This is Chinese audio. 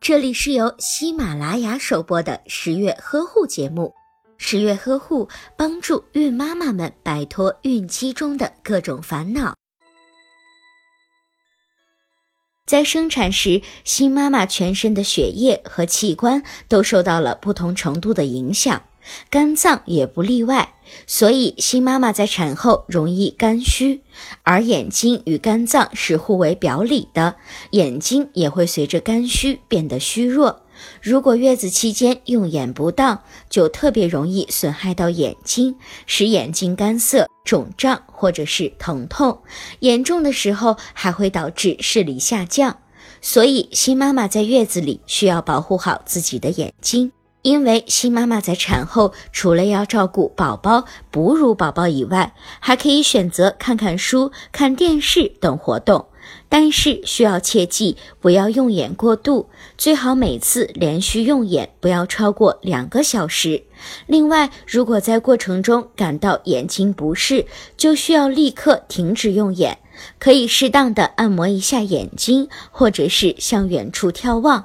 这里是由喜马拉雅首播的十月呵护节目。十月呵护帮助孕妈妈们摆脱孕期中的各种烦恼。在生产时，新妈妈全身的血液和器官都受到了不同程度的影响。肝脏也不例外，所以新妈妈在产后容易肝虚，而眼睛与肝脏是互为表里的，眼睛也会随着肝虚变得虚弱。如果月子期间用眼不当，就特别容易损害到眼睛，使眼睛干涩、肿胀或者是疼痛，严重的时候还会导致视力下降。所以，新妈妈在月子里需要保护好自己的眼睛。因为新妈妈在产后，除了要照顾宝宝、哺乳宝宝以外，还可以选择看看书、看电视等活动，但是需要切记不要用眼过度，最好每次连续用眼不要超过两个小时。另外，如果在过程中感到眼睛不适，就需要立刻停止用眼，可以适当的按摩一下眼睛，或者是向远处眺望。